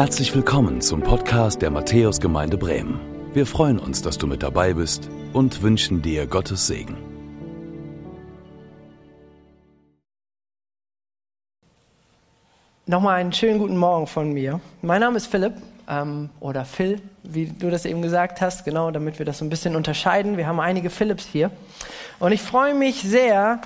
Herzlich willkommen zum Podcast der Matthäusgemeinde Bremen. Wir freuen uns, dass du mit dabei bist und wünschen dir Gottes Segen. Nochmal einen schönen guten Morgen von mir. Mein Name ist Philipp ähm, oder Phil, wie du das eben gesagt hast, genau, damit wir das so ein bisschen unterscheiden. Wir haben einige Philips hier. Und ich freue mich sehr,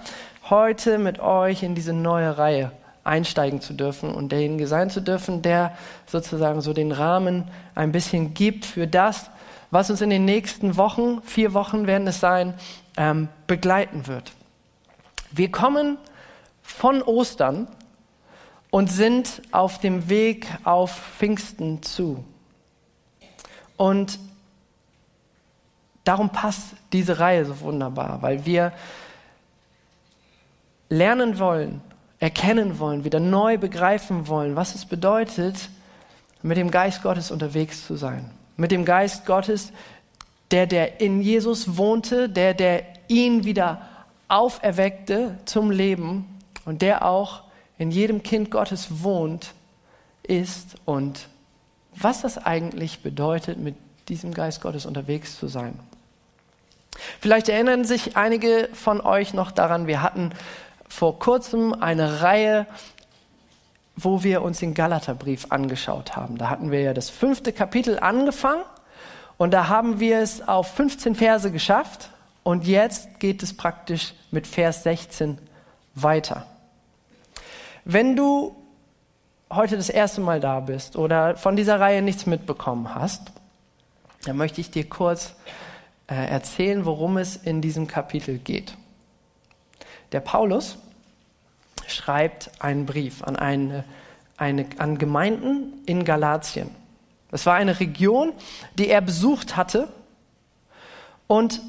heute mit euch in diese neue Reihe einsteigen zu dürfen und derjenige sein zu dürfen, der sozusagen so den Rahmen ein bisschen gibt für das, was uns in den nächsten Wochen, vier Wochen werden es sein, ähm, begleiten wird. Wir kommen von Ostern und sind auf dem Weg auf Pfingsten zu. Und darum passt diese Reihe so wunderbar, weil wir lernen wollen, erkennen wollen, wieder neu begreifen wollen, was es bedeutet, mit dem Geist Gottes unterwegs zu sein. Mit dem Geist Gottes, der, der in Jesus wohnte, der, der ihn wieder auferweckte zum Leben und der auch in jedem Kind Gottes wohnt, ist und was das eigentlich bedeutet, mit diesem Geist Gottes unterwegs zu sein. Vielleicht erinnern sich einige von euch noch daran, wir hatten vor kurzem eine Reihe, wo wir uns den Galaterbrief angeschaut haben. Da hatten wir ja das fünfte Kapitel angefangen und da haben wir es auf 15 Verse geschafft und jetzt geht es praktisch mit Vers 16 weiter. Wenn du heute das erste Mal da bist oder von dieser Reihe nichts mitbekommen hast, dann möchte ich dir kurz äh, erzählen, worum es in diesem Kapitel geht. Der Paulus schreibt einen Brief an, eine, eine, an Gemeinden in Galatien. Das war eine Region, die er besucht hatte. Und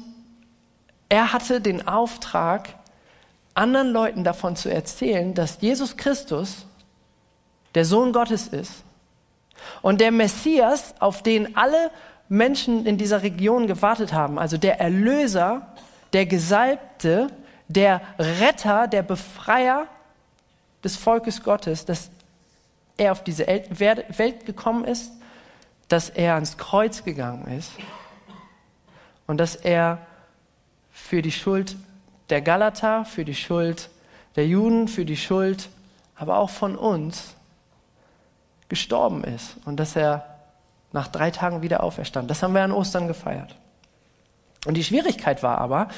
er hatte den Auftrag, anderen Leuten davon zu erzählen, dass Jesus Christus der Sohn Gottes ist und der Messias, auf den alle Menschen in dieser Region gewartet haben, also der Erlöser, der Gesalbte, der Retter, der Befreier des Volkes Gottes, dass er auf diese Welt gekommen ist, dass er ans Kreuz gegangen ist und dass er für die Schuld der Galater, für die Schuld der Juden, für die Schuld aber auch von uns gestorben ist und dass er nach drei Tagen wieder auferstand. Das haben wir an Ostern gefeiert. Und die Schwierigkeit war aber,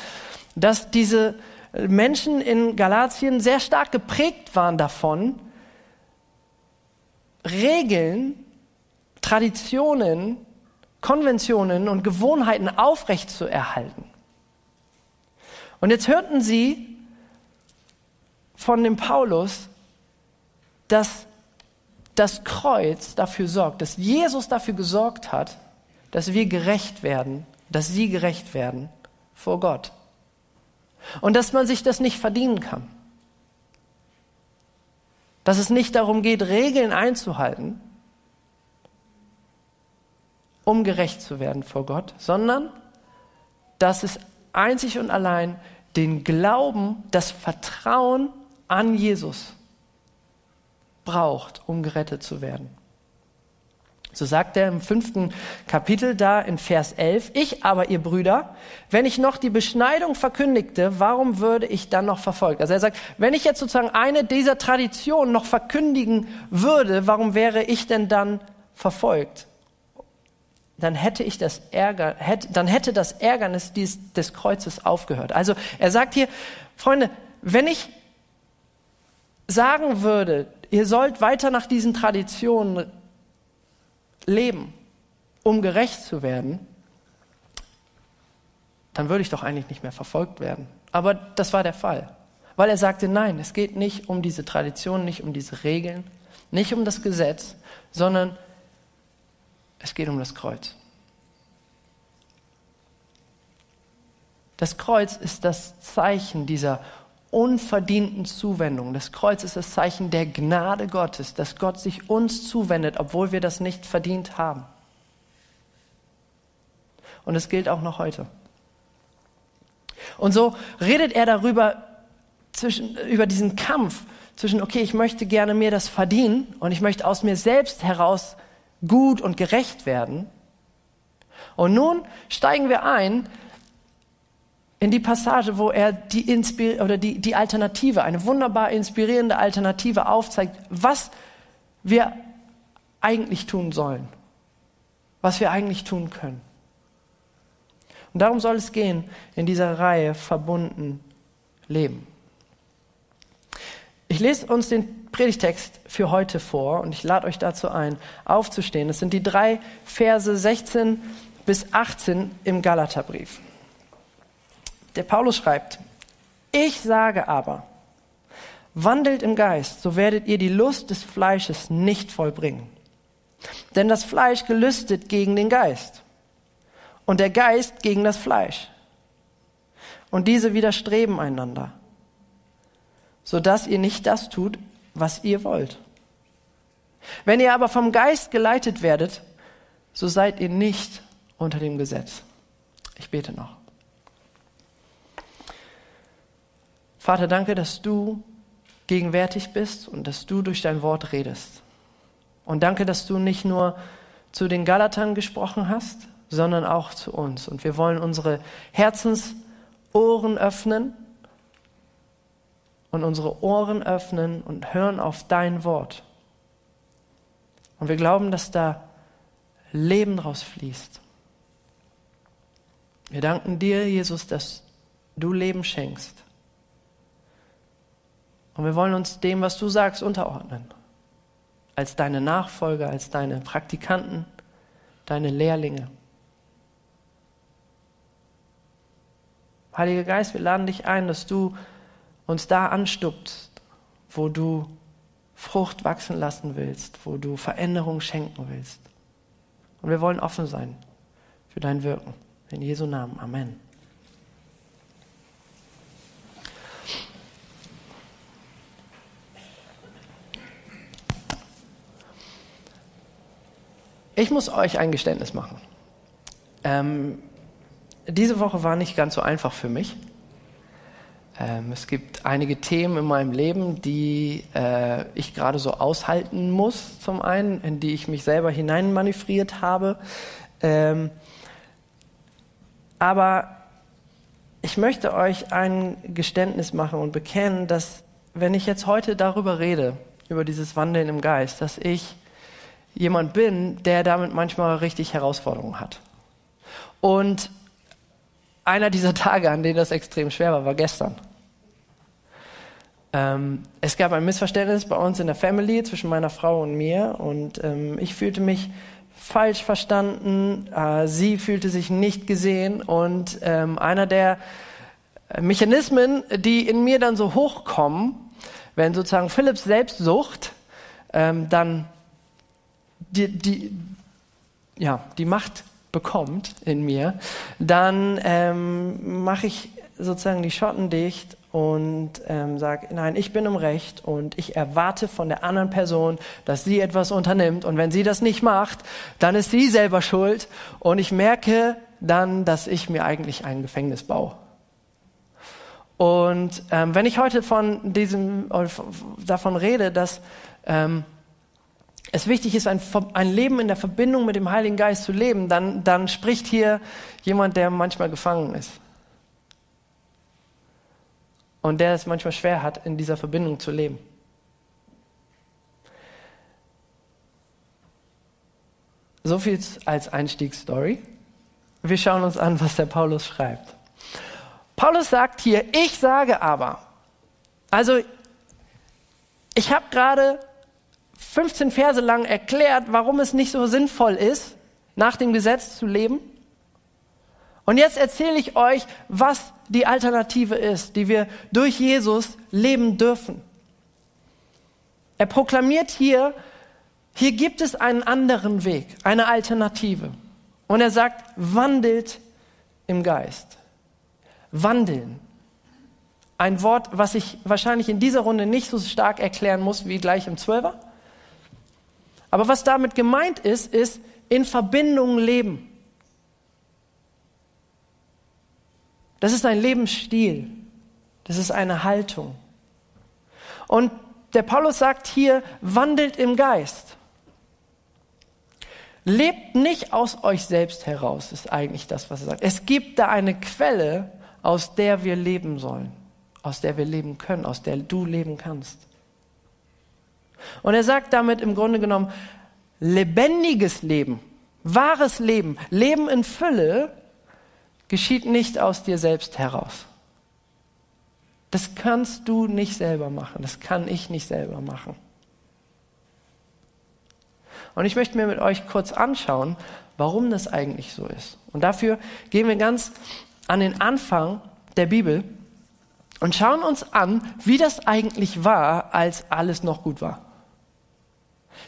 dass diese Menschen in Galatien sehr stark geprägt waren davon, Regeln, Traditionen, Konventionen und Gewohnheiten aufrechtzuerhalten. Und jetzt hörten sie von dem Paulus, dass das Kreuz dafür sorgt, dass Jesus dafür gesorgt hat, dass wir gerecht werden, dass sie gerecht werden vor Gott. Und dass man sich das nicht verdienen kann. Dass es nicht darum geht, Regeln einzuhalten, um gerecht zu werden vor Gott, sondern dass es einzig und allein den Glauben, das Vertrauen an Jesus braucht, um gerettet zu werden. So sagt er im fünften Kapitel da in Vers 11, ich aber, ihr Brüder, wenn ich noch die Beschneidung verkündigte, warum würde ich dann noch verfolgt? Also er sagt, wenn ich jetzt sozusagen eine dieser Traditionen noch verkündigen würde, warum wäre ich denn dann verfolgt? Dann hätte ich das Ärger, hätte, dann hätte das Ärgernis des, des Kreuzes aufgehört. Also er sagt hier, Freunde, wenn ich sagen würde, ihr sollt weiter nach diesen Traditionen leben, um gerecht zu werden, dann würde ich doch eigentlich nicht mehr verfolgt werden. Aber das war der Fall. Weil er sagte, nein, es geht nicht um diese Tradition, nicht um diese Regeln, nicht um das Gesetz, sondern es geht um das Kreuz. Das Kreuz ist das Zeichen dieser unverdienten Zuwendung. Das Kreuz ist das Zeichen der Gnade Gottes, dass Gott sich uns zuwendet, obwohl wir das nicht verdient haben. Und es gilt auch noch heute. Und so redet er darüber, zwischen, über diesen Kampf zwischen, okay, ich möchte gerne mir das verdienen und ich möchte aus mir selbst heraus gut und gerecht werden. Und nun steigen wir ein in die Passage, wo er die, Inspir oder die, die Alternative, eine wunderbar inspirierende Alternative aufzeigt, was wir eigentlich tun sollen, was wir eigentlich tun können. Und darum soll es gehen in dieser Reihe verbunden leben. Ich lese uns den Predigtext für heute vor und ich lade euch dazu ein, aufzustehen. Es sind die drei Verse 16 bis 18 im Galaterbrief. Der Paulus schreibt, ich sage aber, wandelt im Geist, so werdet ihr die Lust des Fleisches nicht vollbringen. Denn das Fleisch gelüstet gegen den Geist und der Geist gegen das Fleisch. Und diese widerstreben einander, sodass ihr nicht das tut, was ihr wollt. Wenn ihr aber vom Geist geleitet werdet, so seid ihr nicht unter dem Gesetz. Ich bete noch. Vater, danke, dass du gegenwärtig bist und dass du durch dein Wort redest. Und danke, dass du nicht nur zu den Galatern gesprochen hast, sondern auch zu uns. Und wir wollen unsere Herzensohren öffnen und unsere Ohren öffnen und hören auf dein Wort. Und wir glauben, dass da Leben draus fließt. Wir danken dir, Jesus, dass du Leben schenkst. Und wir wollen uns dem, was du sagst, unterordnen. Als deine Nachfolger, als deine Praktikanten, deine Lehrlinge. Heiliger Geist, wir laden dich ein, dass du uns da anstupst, wo du Frucht wachsen lassen willst, wo du Veränderung schenken willst. Und wir wollen offen sein für dein Wirken. In Jesu Namen. Amen. Ich muss euch ein Geständnis machen. Ähm, diese Woche war nicht ganz so einfach für mich. Ähm, es gibt einige Themen in meinem Leben, die äh, ich gerade so aushalten muss, zum einen, in die ich mich selber hineinmanövriert habe. Ähm, aber ich möchte euch ein Geständnis machen und bekennen, dass wenn ich jetzt heute darüber rede, über dieses Wandeln im Geist, dass ich jemand bin, der damit manchmal richtig Herausforderungen hat. Und einer dieser Tage, an denen das extrem schwer war, war gestern. Ähm, es gab ein Missverständnis bei uns in der Family zwischen meiner Frau und mir und ähm, ich fühlte mich falsch verstanden, äh, sie fühlte sich nicht gesehen und ähm, einer der Mechanismen, die in mir dann so hochkommen, wenn sozusagen Philipps Selbstsucht ähm, dann die, die, ja, die Macht bekommt in mir, dann ähm, mache ich sozusagen die Schotten dicht und ähm, sage, nein, ich bin im Recht und ich erwarte von der anderen Person, dass sie etwas unternimmt und wenn sie das nicht macht, dann ist sie selber schuld und ich merke dann, dass ich mir eigentlich ein Gefängnis baue. Und ähm, wenn ich heute von diesem, davon rede, dass ähm, es wichtig ist, ein, ein, Leben in der Verbindung mit dem Heiligen Geist zu leben, dann, dann spricht hier jemand, der manchmal gefangen ist und der es manchmal schwer hat, in dieser Verbindung zu leben. So viel als Einstiegsstory. Wir schauen uns an, was der Paulus schreibt. Paulus sagt hier, ich sage aber. Also, ich habe gerade 15 Verse lang erklärt, warum es nicht so sinnvoll ist, nach dem Gesetz zu leben. Und jetzt erzähle ich euch, was die Alternative ist, die wir durch Jesus leben dürfen. Er proklamiert hier, hier gibt es einen anderen Weg, eine Alternative. Und er sagt, wandelt im Geist. Wandeln. Ein Wort, was ich wahrscheinlich in dieser Runde nicht so stark erklären muss wie gleich im Zwölfer. Aber was damit gemeint ist, ist in Verbindung leben. Das ist ein Lebensstil. Das ist eine Haltung. Und der Paulus sagt hier, wandelt im Geist. Lebt nicht aus euch selbst heraus, ist eigentlich das, was er sagt. Es gibt da eine Quelle, aus der wir leben sollen, aus der wir leben können, aus der du leben kannst. Und er sagt damit im Grunde genommen, lebendiges Leben, wahres Leben, Leben in Fülle geschieht nicht aus dir selbst heraus. Das kannst du nicht selber machen, das kann ich nicht selber machen. Und ich möchte mir mit euch kurz anschauen, warum das eigentlich so ist. Und dafür gehen wir ganz an den Anfang der Bibel und schauen uns an, wie das eigentlich war, als alles noch gut war.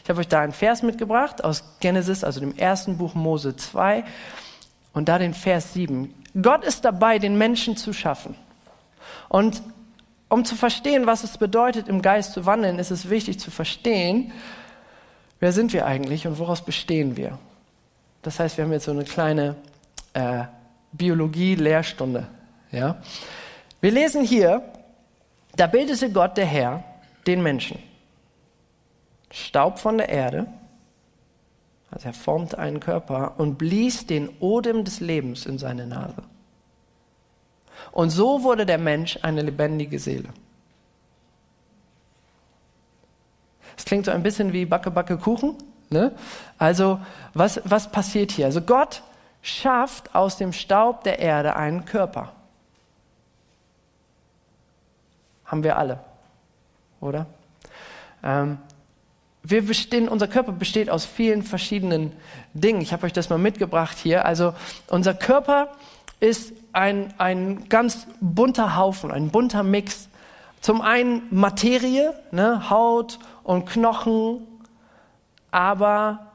Ich habe euch da einen Vers mitgebracht aus Genesis, also dem ersten Buch Mose 2 und da den Vers 7. Gott ist dabei, den Menschen zu schaffen. Und um zu verstehen, was es bedeutet, im Geist zu wandeln, ist es wichtig zu verstehen, wer sind wir eigentlich und woraus bestehen wir. Das heißt, wir haben jetzt so eine kleine äh, Biologie-Lehrstunde. Ja? Wir lesen hier, da bildete Gott, der Herr, den Menschen. Staub von der Erde, also er formte einen Körper und blies den Odem des Lebens in seine Nase. Und so wurde der Mensch eine lebendige Seele. Es klingt so ein bisschen wie Backe, Backe, Kuchen. Ne? Also, was, was passiert hier? Also, Gott schafft aus dem Staub der Erde einen Körper. Haben wir alle, oder? Ähm, wir bestehen, unser Körper besteht aus vielen verschiedenen Dingen. Ich habe euch das mal mitgebracht hier. Also unser Körper ist ein, ein ganz bunter Haufen, ein bunter Mix. Zum einen Materie, ne, Haut und Knochen, aber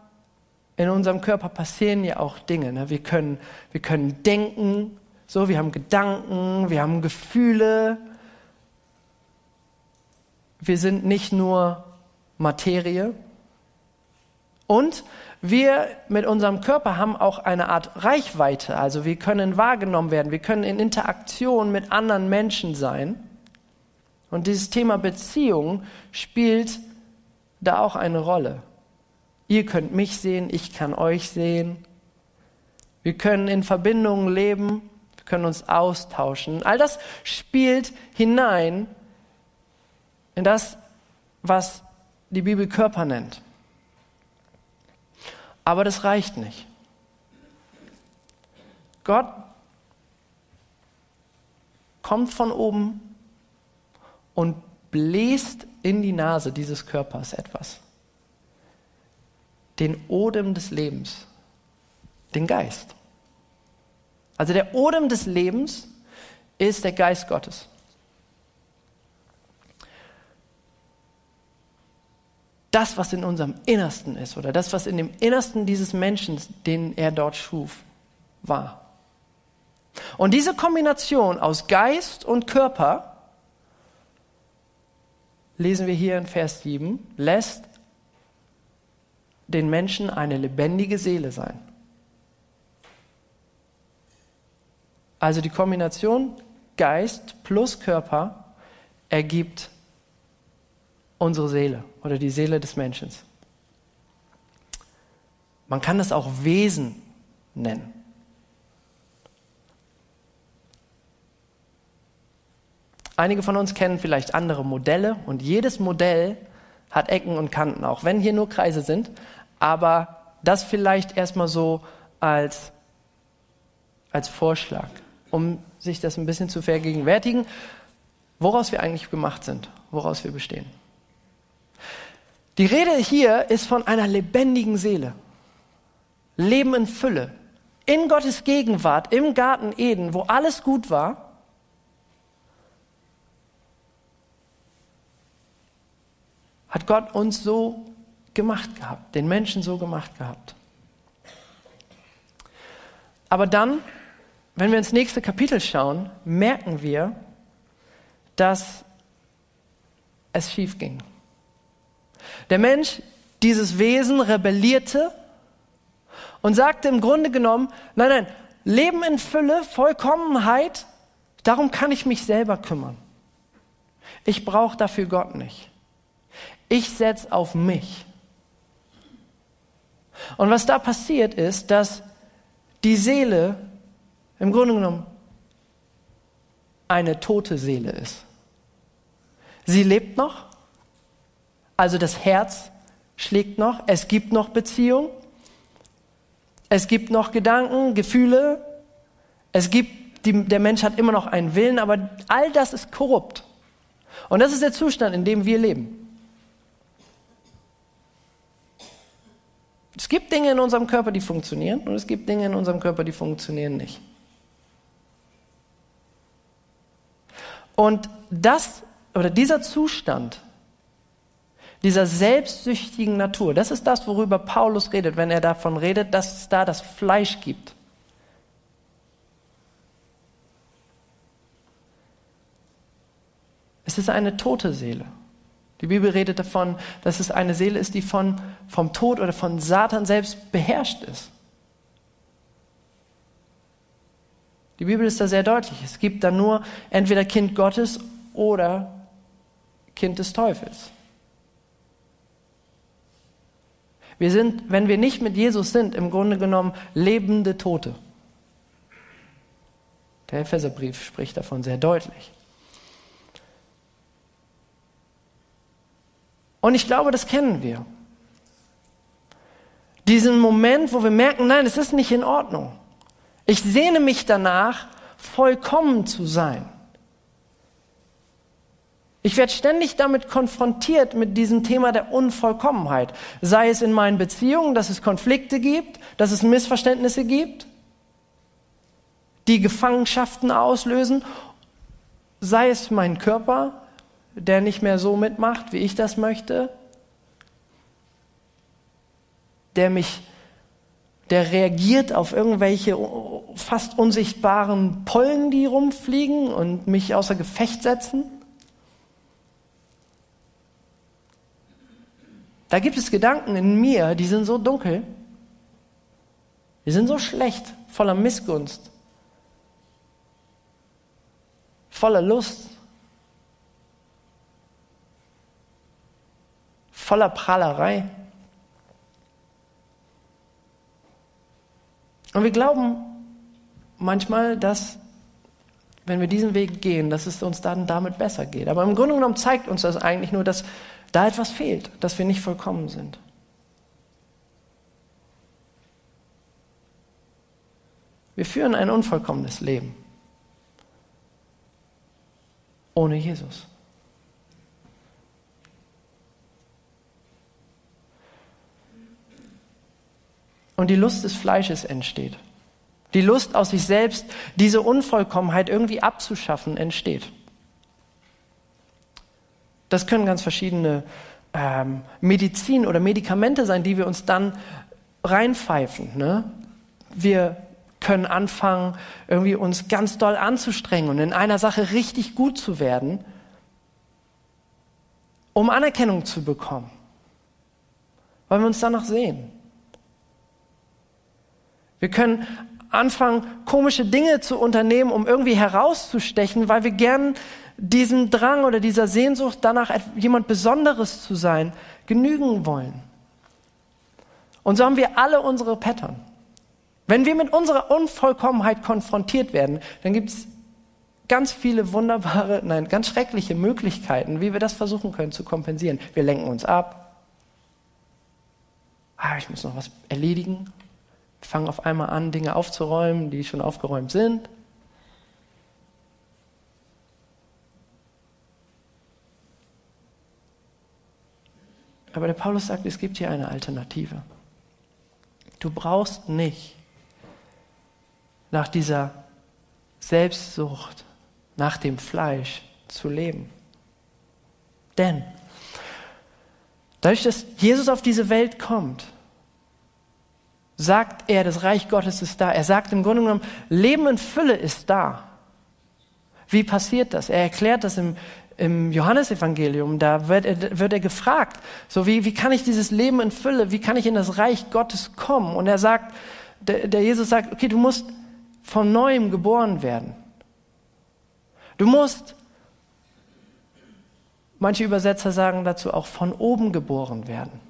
in unserem Körper passieren ja auch Dinge. Ne? Wir, können, wir können denken, so, wir haben Gedanken, wir haben Gefühle. Wir sind nicht nur Materie. Und wir mit unserem Körper haben auch eine Art Reichweite. Also wir können wahrgenommen werden, wir können in Interaktion mit anderen Menschen sein. Und dieses Thema Beziehung spielt da auch eine Rolle. Ihr könnt mich sehen, ich kann euch sehen. Wir können in Verbindungen leben, wir können uns austauschen. All das spielt hinein in das, was die Bibel Körper nennt. Aber das reicht nicht. Gott kommt von oben und bläst in die Nase dieses Körpers etwas. Den Odem des Lebens, den Geist. Also der Odem des Lebens ist der Geist Gottes. Das, was in unserem Innersten ist oder das, was in dem Innersten dieses Menschen, den er dort schuf, war. Und diese Kombination aus Geist und Körper, lesen wir hier in Vers 7, lässt den Menschen eine lebendige Seele sein. Also die Kombination Geist plus Körper ergibt unsere Seele oder die Seele des Menschen. Man kann das auch Wesen nennen. Einige von uns kennen vielleicht andere Modelle und jedes Modell hat Ecken und Kanten, auch wenn hier nur Kreise sind. Aber das vielleicht erstmal so als, als Vorschlag, um sich das ein bisschen zu vergegenwärtigen, woraus wir eigentlich gemacht sind, woraus wir bestehen. Die Rede hier ist von einer lebendigen Seele. Leben in Fülle. In Gottes Gegenwart, im Garten Eden, wo alles gut war. Hat Gott uns so gemacht gehabt, den Menschen so gemacht gehabt. Aber dann, wenn wir ins nächste Kapitel schauen, merken wir, dass es schief ging. Der Mensch, dieses Wesen, rebellierte und sagte im Grunde genommen, nein, nein, Leben in Fülle, Vollkommenheit, darum kann ich mich selber kümmern. Ich brauche dafür Gott nicht. Ich setze auf mich. Und was da passiert ist, dass die Seele im Grunde genommen eine tote Seele ist. Sie lebt noch, also das Herz schlägt noch, es gibt noch Beziehung, es gibt noch Gedanken, Gefühle, es gibt, die, der Mensch hat immer noch einen Willen, aber all das ist korrupt. Und das ist der Zustand, in dem wir leben. Es gibt Dinge in unserem Körper, die funktionieren und es gibt Dinge in unserem Körper, die funktionieren nicht. Und das oder dieser Zustand dieser selbstsüchtigen Natur, das ist das, worüber Paulus redet, wenn er davon redet, dass es da das Fleisch gibt. Es ist eine tote Seele. Die Bibel redet davon, dass es eine Seele ist, die von, vom Tod oder von Satan selbst beherrscht ist. Die Bibel ist da sehr deutlich. Es gibt da nur entweder Kind Gottes oder Kind des Teufels. Wir sind, wenn wir nicht mit Jesus sind, im Grunde genommen lebende Tote. Der Epheserbrief spricht davon sehr deutlich. Und ich glaube, das kennen wir. Diesen Moment, wo wir merken, nein, es ist nicht in Ordnung. Ich sehne mich danach, vollkommen zu sein. Ich werde ständig damit konfrontiert mit diesem Thema der Unvollkommenheit. Sei es in meinen Beziehungen, dass es Konflikte gibt, dass es Missverständnisse gibt, die Gefangenschaften auslösen, sei es mein Körper, der nicht mehr so mitmacht, wie ich das möchte, der mich, der reagiert auf irgendwelche fast unsichtbaren Pollen, die rumfliegen und mich außer Gefecht setzen. Da gibt es Gedanken in mir, die sind so dunkel, die sind so schlecht, voller Missgunst, voller Lust, voller Prahlerei. Und wir glauben manchmal, dass wenn wir diesen Weg gehen, dass es uns dann damit besser geht. Aber im Grunde genommen zeigt uns das eigentlich nur, dass da etwas fehlt, dass wir nicht vollkommen sind. Wir führen ein unvollkommenes Leben ohne Jesus. und die Lust des Fleisches entsteht. Die Lust aus sich selbst, diese Unvollkommenheit irgendwie abzuschaffen, entsteht. Das können ganz verschiedene ähm, Medizin oder Medikamente sein, die wir uns dann reinpfeifen. Ne? Wir können anfangen, irgendwie uns ganz doll anzustrengen und in einer Sache richtig gut zu werden, um Anerkennung zu bekommen, weil wir uns danach sehen. Wir können anfangen, komische Dinge zu unternehmen, um irgendwie herauszustechen, weil wir gern diesen Drang oder dieser Sehnsucht danach, jemand Besonderes zu sein, genügen wollen. Und so haben wir alle unsere Pattern. Wenn wir mit unserer Unvollkommenheit konfrontiert werden, dann gibt es ganz viele wunderbare, nein, ganz schreckliche Möglichkeiten, wie wir das versuchen können zu kompensieren. Wir lenken uns ab. Ah, ich muss noch was erledigen fangen auf einmal an, Dinge aufzuräumen, die schon aufgeräumt sind. Aber der Paulus sagt, es gibt hier eine Alternative. Du brauchst nicht nach dieser Selbstsucht, nach dem Fleisch zu leben. Denn dadurch, dass Jesus auf diese Welt kommt, sagt er, das Reich Gottes ist da. Er sagt im Grunde genommen, Leben in Fülle ist da. Wie passiert das? Er erklärt das im, im Johannesevangelium. Da wird er, wird er gefragt, so wie, wie kann ich dieses Leben in Fülle, wie kann ich in das Reich Gottes kommen? Und er sagt, der, der Jesus sagt, okay, du musst von neuem geboren werden. Du musst, manche Übersetzer sagen dazu auch, von oben geboren werden.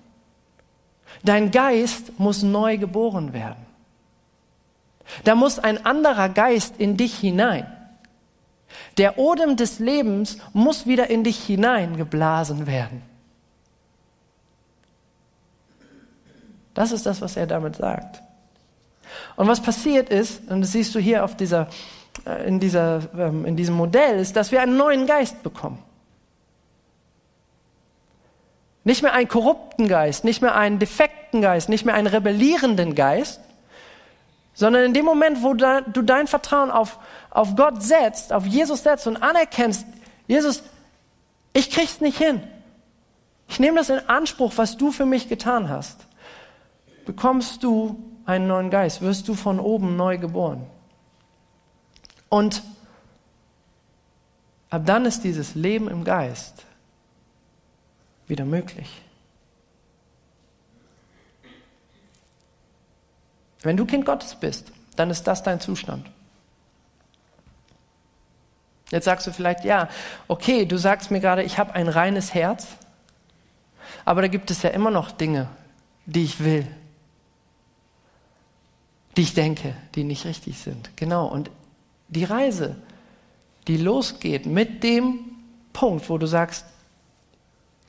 Dein Geist muss neu geboren werden. Da muss ein anderer Geist in dich hinein. Der Odem des Lebens muss wieder in dich hineingeblasen werden. Das ist das, was er damit sagt. Und was passiert ist, und das siehst du hier auf dieser, äh, in, dieser, ähm, in diesem Modell, ist, dass wir einen neuen Geist bekommen. Nicht mehr einen korrupten Geist, nicht mehr einen defekten Geist, nicht mehr einen rebellierenden Geist, sondern in dem Moment, wo du dein Vertrauen auf, auf Gott setzt, auf Jesus setzt und anerkennst, Jesus, ich krieg's nicht hin. Ich nehme das in Anspruch, was du für mich getan hast. Bekommst du einen neuen Geist, wirst du von oben neu geboren. Und ab dann ist dieses Leben im Geist wieder möglich. Wenn du Kind Gottes bist, dann ist das dein Zustand. Jetzt sagst du vielleicht, ja, okay, du sagst mir gerade, ich habe ein reines Herz, aber da gibt es ja immer noch Dinge, die ich will, die ich denke, die nicht richtig sind. Genau, und die Reise, die losgeht mit dem Punkt, wo du sagst,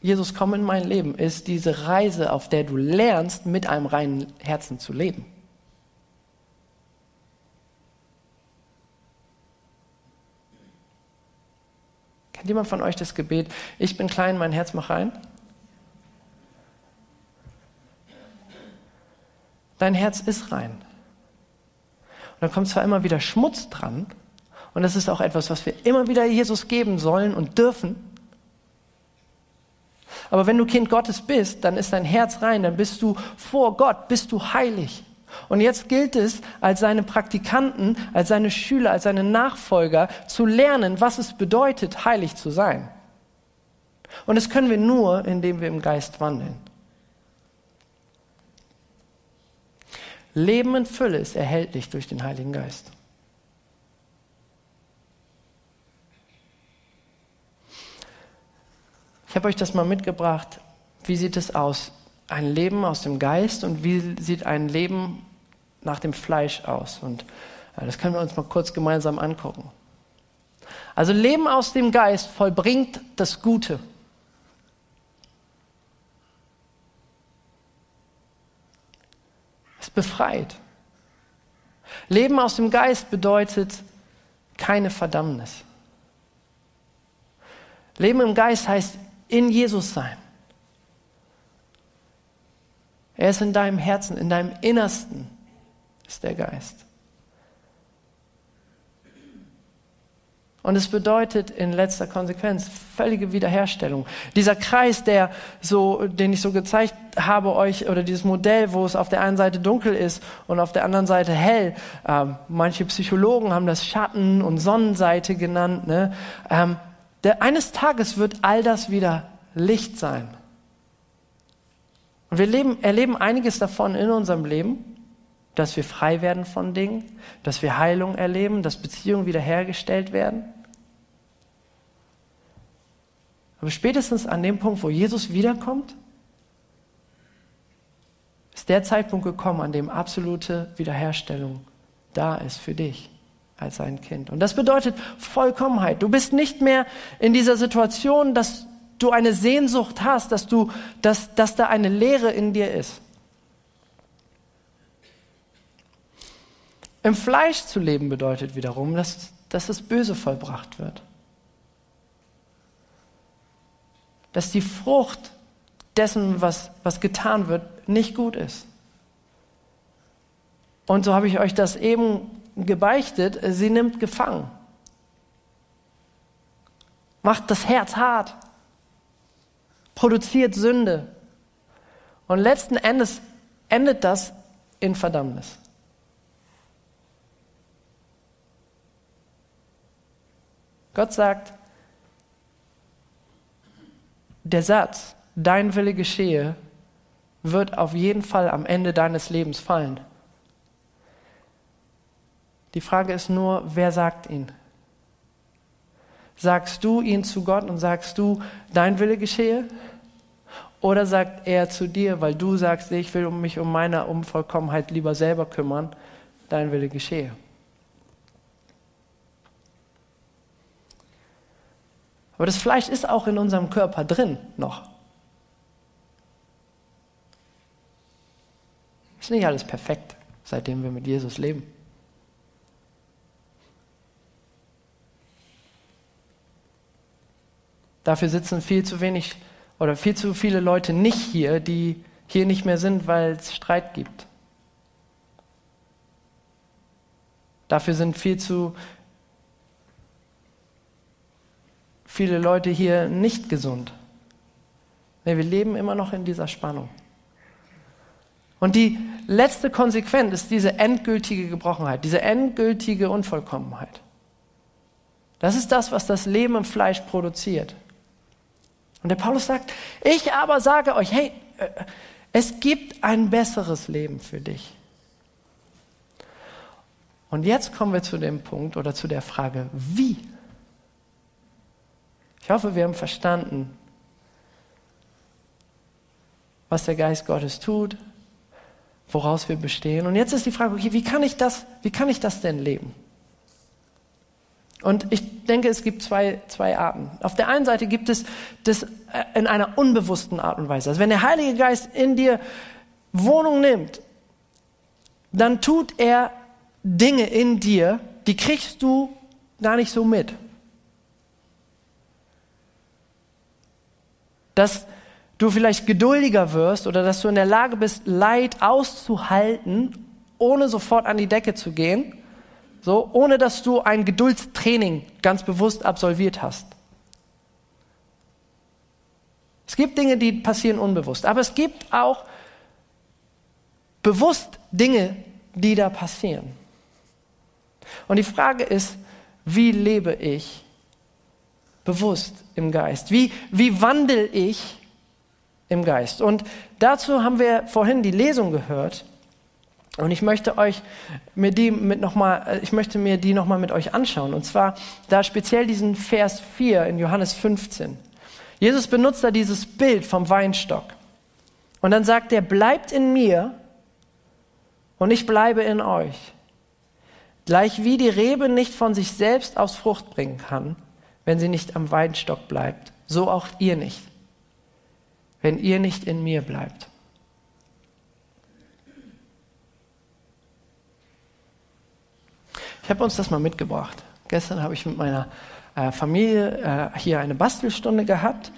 Jesus, komm in mein Leben, ist diese Reise, auf der du lernst, mit einem reinen Herzen zu leben. Kennt jemand von euch das Gebet, ich bin klein, mein Herz mach rein? Dein Herz ist rein. Und da kommt zwar immer wieder Schmutz dran, und das ist auch etwas, was wir immer wieder Jesus geben sollen und dürfen. Aber wenn du Kind Gottes bist, dann ist dein Herz rein, dann bist du vor Gott, bist du heilig. Und jetzt gilt es, als seine Praktikanten, als seine Schüler, als seine Nachfolger zu lernen, was es bedeutet, heilig zu sein. Und das können wir nur, indem wir im Geist wandeln. Leben in Fülle ist erhältlich durch den Heiligen Geist. Ich habe euch das mal mitgebracht. Wie sieht es aus? Ein Leben aus dem Geist und wie sieht ein Leben nach dem Fleisch aus? Und ja, das können wir uns mal kurz gemeinsam angucken. Also Leben aus dem Geist vollbringt das Gute. Es befreit. Leben aus dem Geist bedeutet keine Verdammnis. Leben im Geist heißt in Jesus sein. Er ist in deinem Herzen, in deinem Innersten ist der Geist. Und es bedeutet in letzter Konsequenz völlige Wiederherstellung. Dieser Kreis, der so, den ich so gezeigt habe euch, oder dieses Modell, wo es auf der einen Seite dunkel ist und auf der anderen Seite hell. Ähm, manche Psychologen haben das Schatten- und Sonnenseite genannt. Ne? Ähm, der, eines Tages wird all das wieder Licht sein. Und wir leben, erleben einiges davon in unserem Leben, dass wir frei werden von Dingen, dass wir Heilung erleben, dass Beziehungen wiederhergestellt werden. Aber spätestens an dem Punkt, wo Jesus wiederkommt, ist der Zeitpunkt gekommen, an dem absolute Wiederherstellung da ist für dich als ein Kind. Und das bedeutet Vollkommenheit. Du bist nicht mehr in dieser Situation, dass du eine Sehnsucht hast, dass, du, dass, dass da eine Leere in dir ist. Im Fleisch zu leben bedeutet wiederum, dass, dass das Böse vollbracht wird. Dass die Frucht dessen, was, was getan wird, nicht gut ist. Und so habe ich euch das eben gebeichtet, sie nimmt gefangen. Macht das Herz hart produziert Sünde. Und letzten Endes endet das in Verdammnis. Gott sagt, der Satz, dein Wille geschehe, wird auf jeden Fall am Ende deines Lebens fallen. Die Frage ist nur, wer sagt ihn? Sagst du ihn zu Gott und sagst du, dein Wille geschehe? Oder sagt er zu dir, weil du sagst, ich will mich um meine Unvollkommenheit lieber selber kümmern, dein Wille geschehe. Aber das Fleisch ist auch in unserem Körper drin noch. Ist nicht alles perfekt, seitdem wir mit Jesus leben. Dafür sitzen viel zu wenig oder viel zu viele Leute nicht hier, die hier nicht mehr sind, weil es Streit gibt. Dafür sind viel zu viele Leute hier nicht gesund. Nee, wir leben immer noch in dieser Spannung. Und die letzte Konsequenz ist diese endgültige Gebrochenheit, diese endgültige Unvollkommenheit. Das ist das, was das Leben im Fleisch produziert. Und der Paulus sagt, ich aber sage euch, hey, äh, es gibt ein besseres Leben für dich. Und jetzt kommen wir zu dem Punkt oder zu der Frage, wie? Ich hoffe, wir haben verstanden, was der Geist Gottes tut, woraus wir bestehen. Und jetzt ist die Frage, okay, wie kann ich das, wie kann ich das denn leben? Und ich denke, es gibt zwei, zwei Arten. Auf der einen Seite gibt es das äh, in einer unbewussten Art und Weise. Also wenn der Heilige Geist in dir Wohnung nimmt, dann tut er Dinge in dir, die kriegst du gar nicht so mit. Dass du vielleicht geduldiger wirst oder dass du in der Lage bist, Leid auszuhalten, ohne sofort an die Decke zu gehen so, ohne dass du ein Geduldstraining ganz bewusst absolviert hast. Es gibt Dinge, die passieren unbewusst, aber es gibt auch bewusst Dinge, die da passieren. Und die Frage ist, wie lebe ich bewusst im Geist? Wie, wie wandel ich im Geist? Und dazu haben wir vorhin die Lesung gehört. Und ich möchte euch mir die mit noch mal, äh, ich möchte mir die nochmal mit euch anschauen. Und zwar da speziell diesen Vers 4 in Johannes 15. Jesus benutzt da dieses Bild vom Weinstock. Und dann sagt er, bleibt in mir und ich bleibe in euch. Gleich wie die Rebe nicht von sich selbst aus Frucht bringen kann, wenn sie nicht am Weinstock bleibt, so auch ihr nicht, wenn ihr nicht in mir bleibt. Ich habe uns das mal mitgebracht. Gestern habe ich mit meiner äh, Familie äh, hier eine Bastelstunde gehabt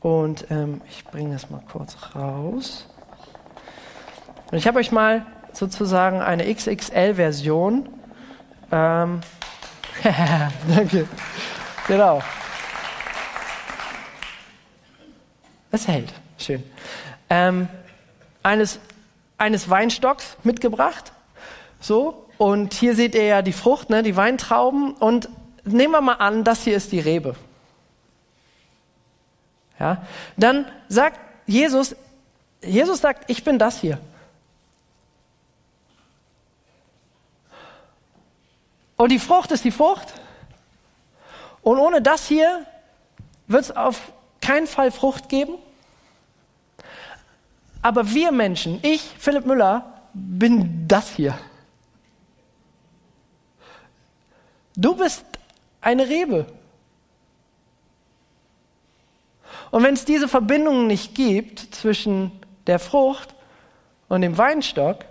und ähm, ich bringe das mal kurz raus. Und ich habe euch mal sozusagen eine XXL-Version. Ähm, danke. Genau. Es hält. Schön. Ähm, eines, eines Weinstocks mitgebracht. So. Und hier seht ihr ja die Frucht, ne, die Weintrauben. Und nehmen wir mal an, das hier ist die Rebe. Ja, dann sagt Jesus, Jesus sagt, ich bin das hier. Und die Frucht ist die Frucht. Und ohne das hier wird es auf keinen Fall Frucht geben. Aber wir Menschen, ich, Philipp Müller, bin das hier. Du bist eine Rebe. Und wenn es diese Verbindung nicht gibt zwischen der Frucht und dem Weinstock,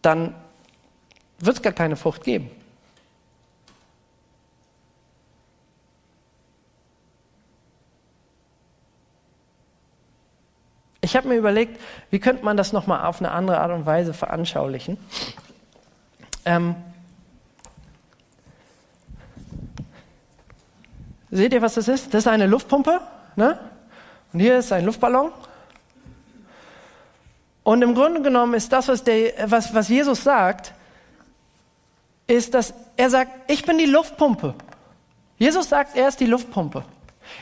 dann wird es gar keine Frucht geben. Ich habe mir überlegt, wie könnte man das nochmal auf eine andere Art und Weise veranschaulichen. Ähm, seht ihr, was das ist? Das ist eine Luftpumpe. Ne? Und hier ist ein Luftballon. Und im Grunde genommen ist das, was, der, was, was Jesus sagt, ist, dass er sagt, ich bin die Luftpumpe. Jesus sagt, er ist die Luftpumpe.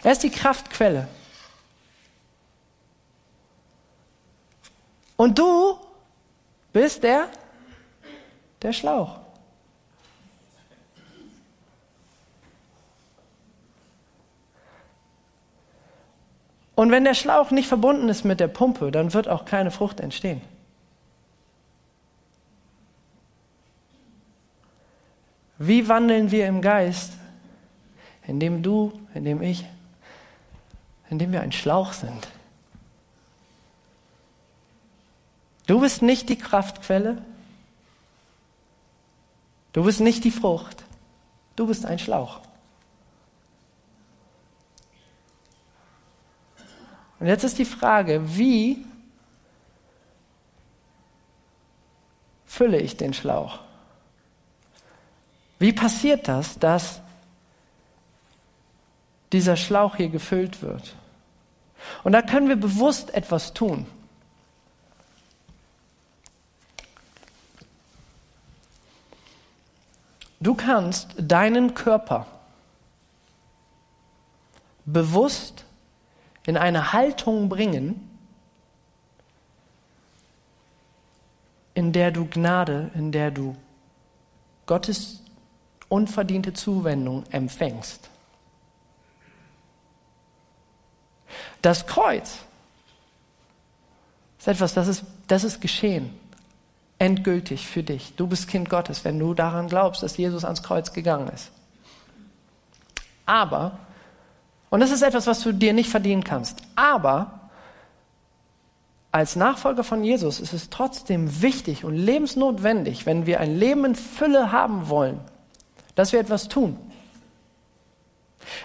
Er ist die Kraftquelle. Und du bist der der Schlauch. Und wenn der Schlauch nicht verbunden ist mit der Pumpe, dann wird auch keine Frucht entstehen. Wie wandeln wir im Geist? Indem du, indem ich, indem wir ein Schlauch sind. Du bist nicht die Kraftquelle. Du bist nicht die Frucht. Du bist ein Schlauch. Und jetzt ist die Frage, wie fülle ich den Schlauch? Wie passiert das, dass dieser Schlauch hier gefüllt wird? Und da können wir bewusst etwas tun. Du kannst deinen Körper bewusst in eine Haltung bringen, in der du Gnade, in der du Gottes unverdiente Zuwendung empfängst. Das Kreuz ist etwas, das ist, das ist geschehen. Endgültig für dich. Du bist Kind Gottes, wenn du daran glaubst, dass Jesus ans Kreuz gegangen ist. Aber, und das ist etwas, was du dir nicht verdienen kannst, aber als Nachfolger von Jesus ist es trotzdem wichtig und lebensnotwendig, wenn wir ein Leben in Fülle haben wollen, dass wir etwas tun.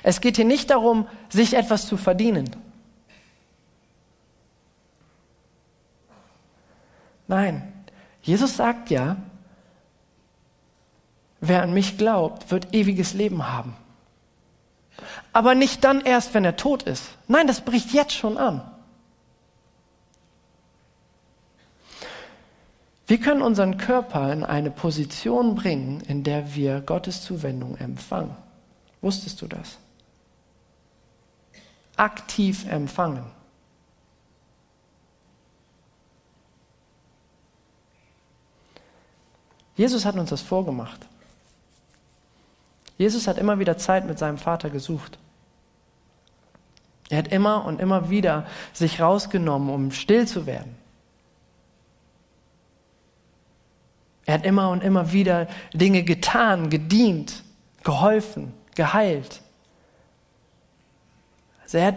Es geht hier nicht darum, sich etwas zu verdienen. Nein, Jesus sagt ja, wer an mich glaubt, wird ewiges Leben haben. Aber nicht dann erst, wenn er tot ist. Nein, das bricht jetzt schon an. Wir können unseren Körper in eine Position bringen, in der wir Gottes Zuwendung empfangen. Wusstest du das? Aktiv empfangen. Jesus hat uns das vorgemacht. Jesus hat immer wieder Zeit mit seinem Vater gesucht. Er hat immer und immer wieder sich rausgenommen, um still zu werden. Er hat immer und immer wieder Dinge getan, gedient, geholfen, geheilt. Also er hat,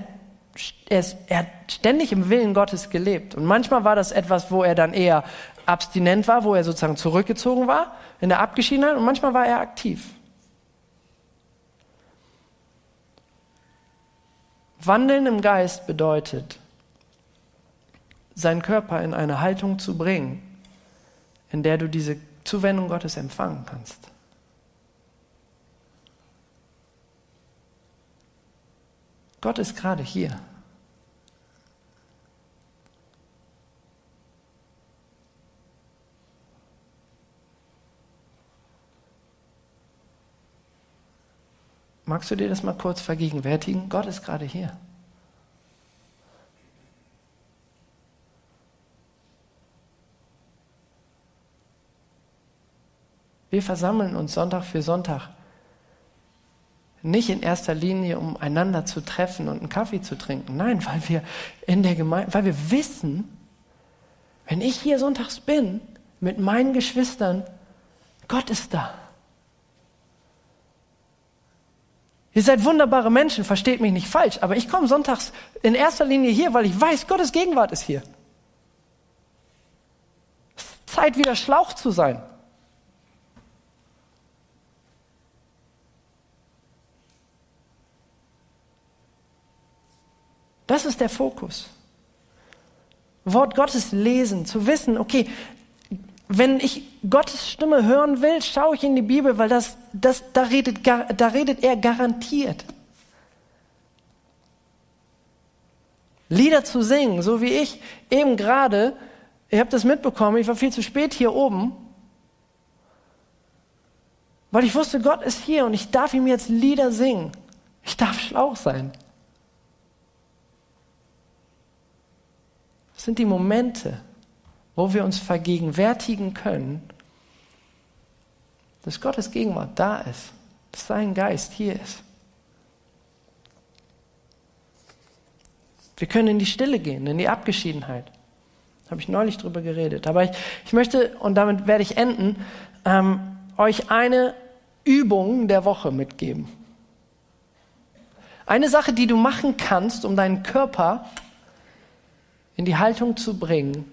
er, ist, er hat ständig im Willen Gottes gelebt. Und manchmal war das etwas, wo er dann eher abstinent war, wo er sozusagen zurückgezogen war in der Abgeschiedenheit und manchmal war er aktiv. Wandeln im Geist bedeutet, seinen Körper in eine Haltung zu bringen, in der du diese Zuwendung Gottes empfangen kannst. Gott ist gerade hier. Magst du dir das mal kurz vergegenwärtigen? Gott ist gerade hier. Wir versammeln uns Sonntag für Sonntag nicht in erster Linie, um einander zu treffen und einen Kaffee zu trinken. Nein, weil wir in der Gemeinde, weil wir wissen, wenn ich hier sonntags bin mit meinen Geschwistern, Gott ist da. Ihr seid wunderbare Menschen, versteht mich nicht falsch, aber ich komme sonntags in erster Linie hier, weil ich weiß, Gottes Gegenwart ist hier. Zeit wieder Schlauch zu sein. Das ist der Fokus. Wort Gottes lesen, zu wissen, okay, wenn ich Gottes Stimme hören will, schaue ich in die Bibel, weil das, das, da, redet, da redet er garantiert. Lieder zu singen, so wie ich eben gerade, ihr habt das mitbekommen, ich war viel zu spät hier oben, weil ich wusste, Gott ist hier und ich darf ihm jetzt Lieder singen. Ich darf Schlauch sein. Das sind die Momente, wo wir uns vergegenwärtigen können, dass Gottes Gegenwart da ist, dass sein Geist hier ist. Wir können in die Stille gehen, in die Abgeschiedenheit. Habe ich neulich drüber geredet. Aber ich, ich möchte, und damit werde ich enden, ähm, euch eine Übung der Woche mitgeben. Eine Sache, die du machen kannst, um deinen Körper in die Haltung zu bringen,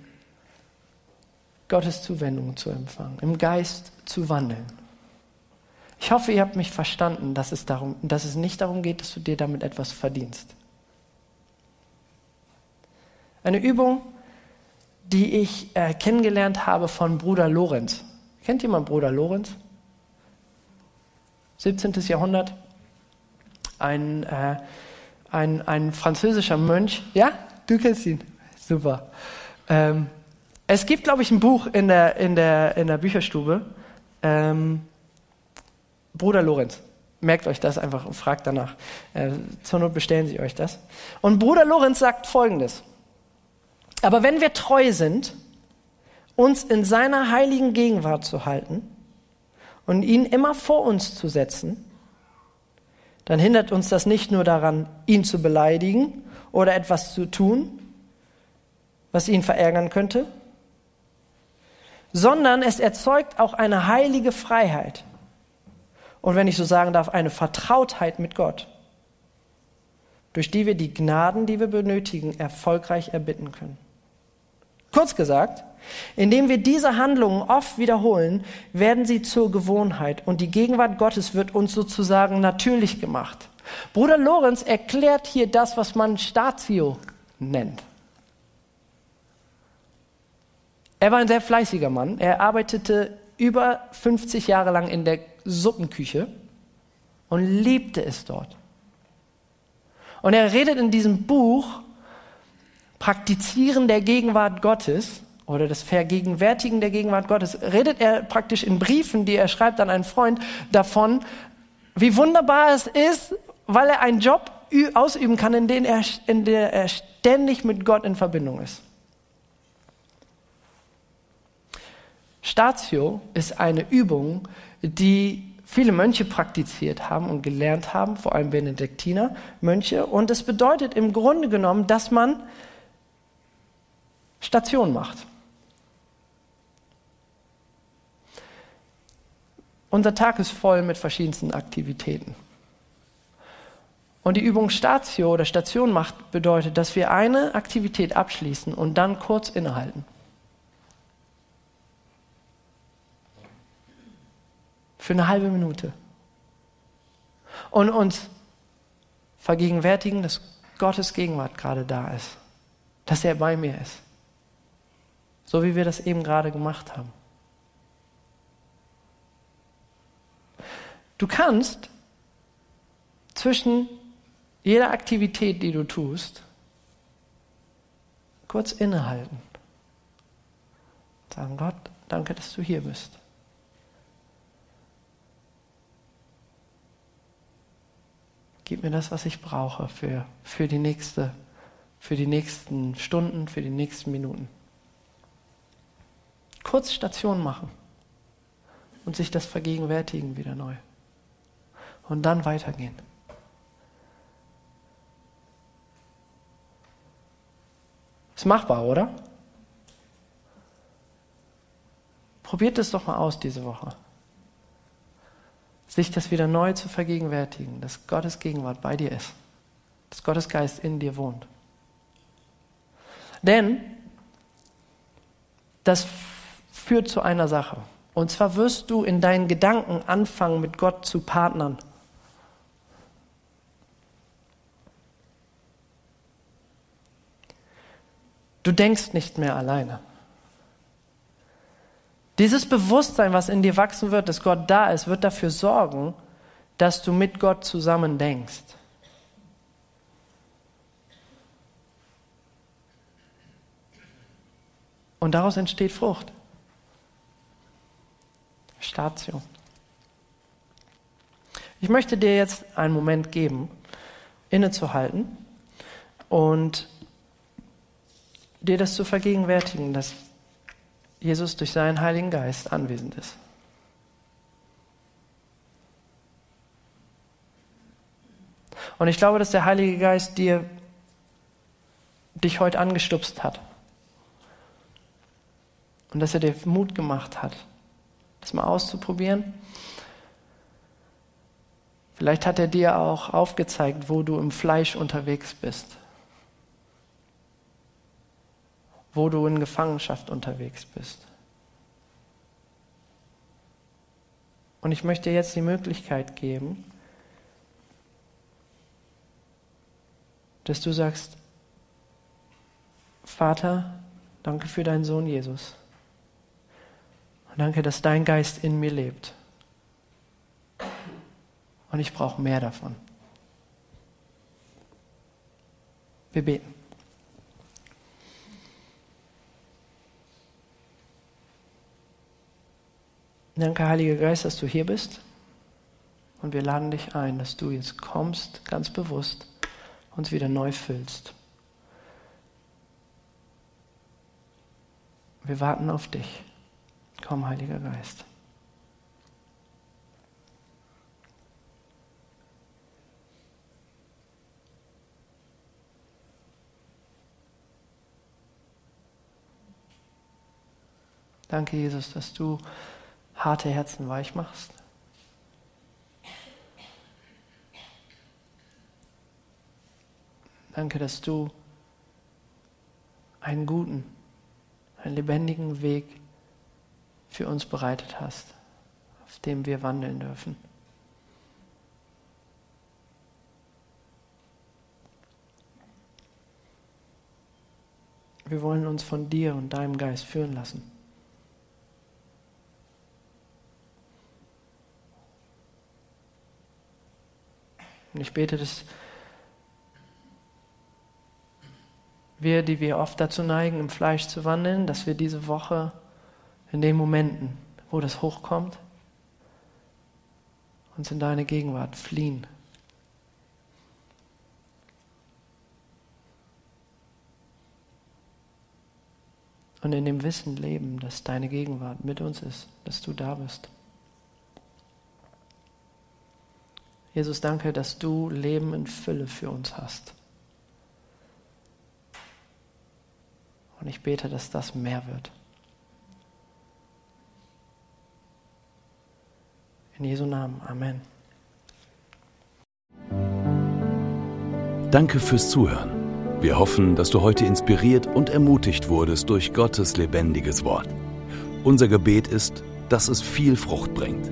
Gottes Zuwendung zu empfangen, im Geist zu wandeln. Ich hoffe, ihr habt mich verstanden, dass es, darum, dass es nicht darum geht, dass du dir damit etwas verdienst. Eine Übung, die ich äh, kennengelernt habe von Bruder Lorenz. Kennt jemand Bruder Lorenz? 17. Jahrhundert. Ein, äh, ein, ein französischer Mönch. Ja, du kennst ihn. Super. Ähm, es gibt, glaube ich, ein Buch in der, in der, in der Bücherstube. Ähm, Bruder Lorenz. Merkt euch das einfach und fragt danach. Äh, zur Not bestellen sie euch das. Und Bruder Lorenz sagt folgendes. Aber wenn wir treu sind, uns in seiner heiligen Gegenwart zu halten und ihn immer vor uns zu setzen, dann hindert uns das nicht nur daran, ihn zu beleidigen oder etwas zu tun, was ihn verärgern könnte, sondern es erzeugt auch eine heilige Freiheit und wenn ich so sagen darf, eine Vertrautheit mit Gott, durch die wir die Gnaden, die wir benötigen, erfolgreich erbitten können. Kurz gesagt, indem wir diese Handlungen oft wiederholen, werden sie zur Gewohnheit und die Gegenwart Gottes wird uns sozusagen natürlich gemacht. Bruder Lorenz erklärt hier das, was man Statio nennt. Er war ein sehr fleißiger Mann. Er arbeitete über 50 Jahre lang in der Suppenküche und liebte es dort. Und er redet in diesem Buch Praktizieren der Gegenwart Gottes oder das Vergegenwärtigen der Gegenwart Gottes, redet er praktisch in Briefen, die er schreibt an einen Freund, davon, wie wunderbar es ist, weil er einen Job ausüben kann, in dem er, in der er ständig mit Gott in Verbindung ist. Statio ist eine Übung, die viele Mönche praktiziert haben und gelernt haben, vor allem Benediktiner Mönche. Und es bedeutet im Grunde genommen, dass man Station macht. Unser Tag ist voll mit verschiedensten Aktivitäten. Und die Übung Statio oder Station macht bedeutet, dass wir eine Aktivität abschließen und dann kurz innehalten. Für eine halbe Minute. Und uns vergegenwärtigen, dass Gottes Gegenwart gerade da ist. Dass er bei mir ist. So wie wir das eben gerade gemacht haben. Du kannst zwischen jeder Aktivität, die du tust, kurz innehalten. Sagen, Gott, danke, dass du hier bist. Gib mir das, was ich brauche für, für, die nächste, für die nächsten Stunden, für die nächsten Minuten kurz Station machen und sich das vergegenwärtigen wieder neu. Und dann weitergehen. Ist machbar, oder? Probiert es doch mal aus diese Woche. Sich das wieder neu zu vergegenwärtigen, dass Gottes Gegenwart bei dir ist, dass Gottes Geist in dir wohnt. Denn das führt zu einer Sache. Und zwar wirst du in deinen Gedanken anfangen, mit Gott zu partnern. Du denkst nicht mehr alleine. Dieses Bewusstsein, was in dir wachsen wird, dass Gott da ist, wird dafür sorgen, dass du mit Gott zusammen denkst. Und daraus entsteht Frucht. Statio. Ich möchte dir jetzt einen Moment geben, innezuhalten und dir das zu vergegenwärtigen, dass Jesus durch seinen Heiligen Geist anwesend ist. Und ich glaube, dass der Heilige Geist dir dich heute angestupst hat. Und dass er dir Mut gemacht hat, das mal auszuprobieren. Vielleicht hat er dir auch aufgezeigt, wo du im Fleisch unterwegs bist. Wo du in Gefangenschaft unterwegs bist. Und ich möchte jetzt die Möglichkeit geben, dass du sagst, Vater, danke für deinen Sohn Jesus. Und danke, dass dein Geist in mir lebt. Und ich brauche mehr davon. Wir beten. Danke, Heiliger Geist, dass du hier bist. Und wir laden dich ein, dass du jetzt kommst, ganz bewusst, uns wieder neu füllst. Wir warten auf dich. Komm, Heiliger Geist. Danke, Jesus, dass du harte Herzen weich machst. Danke, dass du einen guten, einen lebendigen Weg für uns bereitet hast, auf dem wir wandeln dürfen. Wir wollen uns von dir und deinem Geist führen lassen. Und ich bete, dass wir, die wir oft dazu neigen, im Fleisch zu wandeln, dass wir diese Woche in den Momenten, wo das hochkommt, uns in deine Gegenwart fliehen. Und in dem Wissen leben, dass deine Gegenwart mit uns ist, dass du da bist. Jesus, danke, dass du Leben in Fülle für uns hast. Und ich bete, dass das mehr wird. In Jesu Namen. Amen. Danke fürs Zuhören. Wir hoffen, dass du heute inspiriert und ermutigt wurdest durch Gottes lebendiges Wort. Unser Gebet ist, dass es viel Frucht bringt.